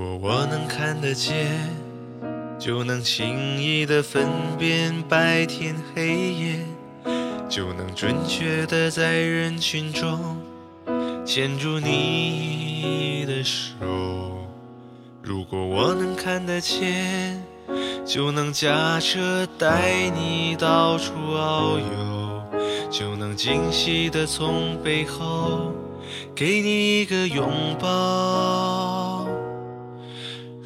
如果我能看得见，就能轻易的分辨白天黑夜，就能准确的在人群中牵住你的手。如果我能看得见，就能驾车带你到处遨游，就能惊喜的从背后给你一个拥抱。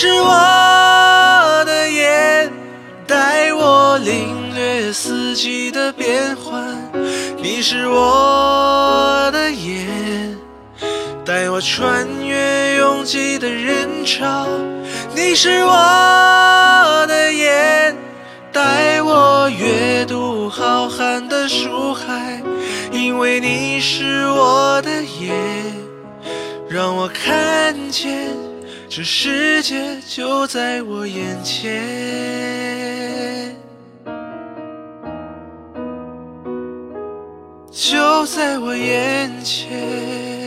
是我的眼，带我领略四季的变换。你是我的眼，带我穿越拥挤的人潮。你是我的眼，带我阅读浩瀚的书海，因为你是我的眼，让我看见这世界就在我眼前，就在我眼前。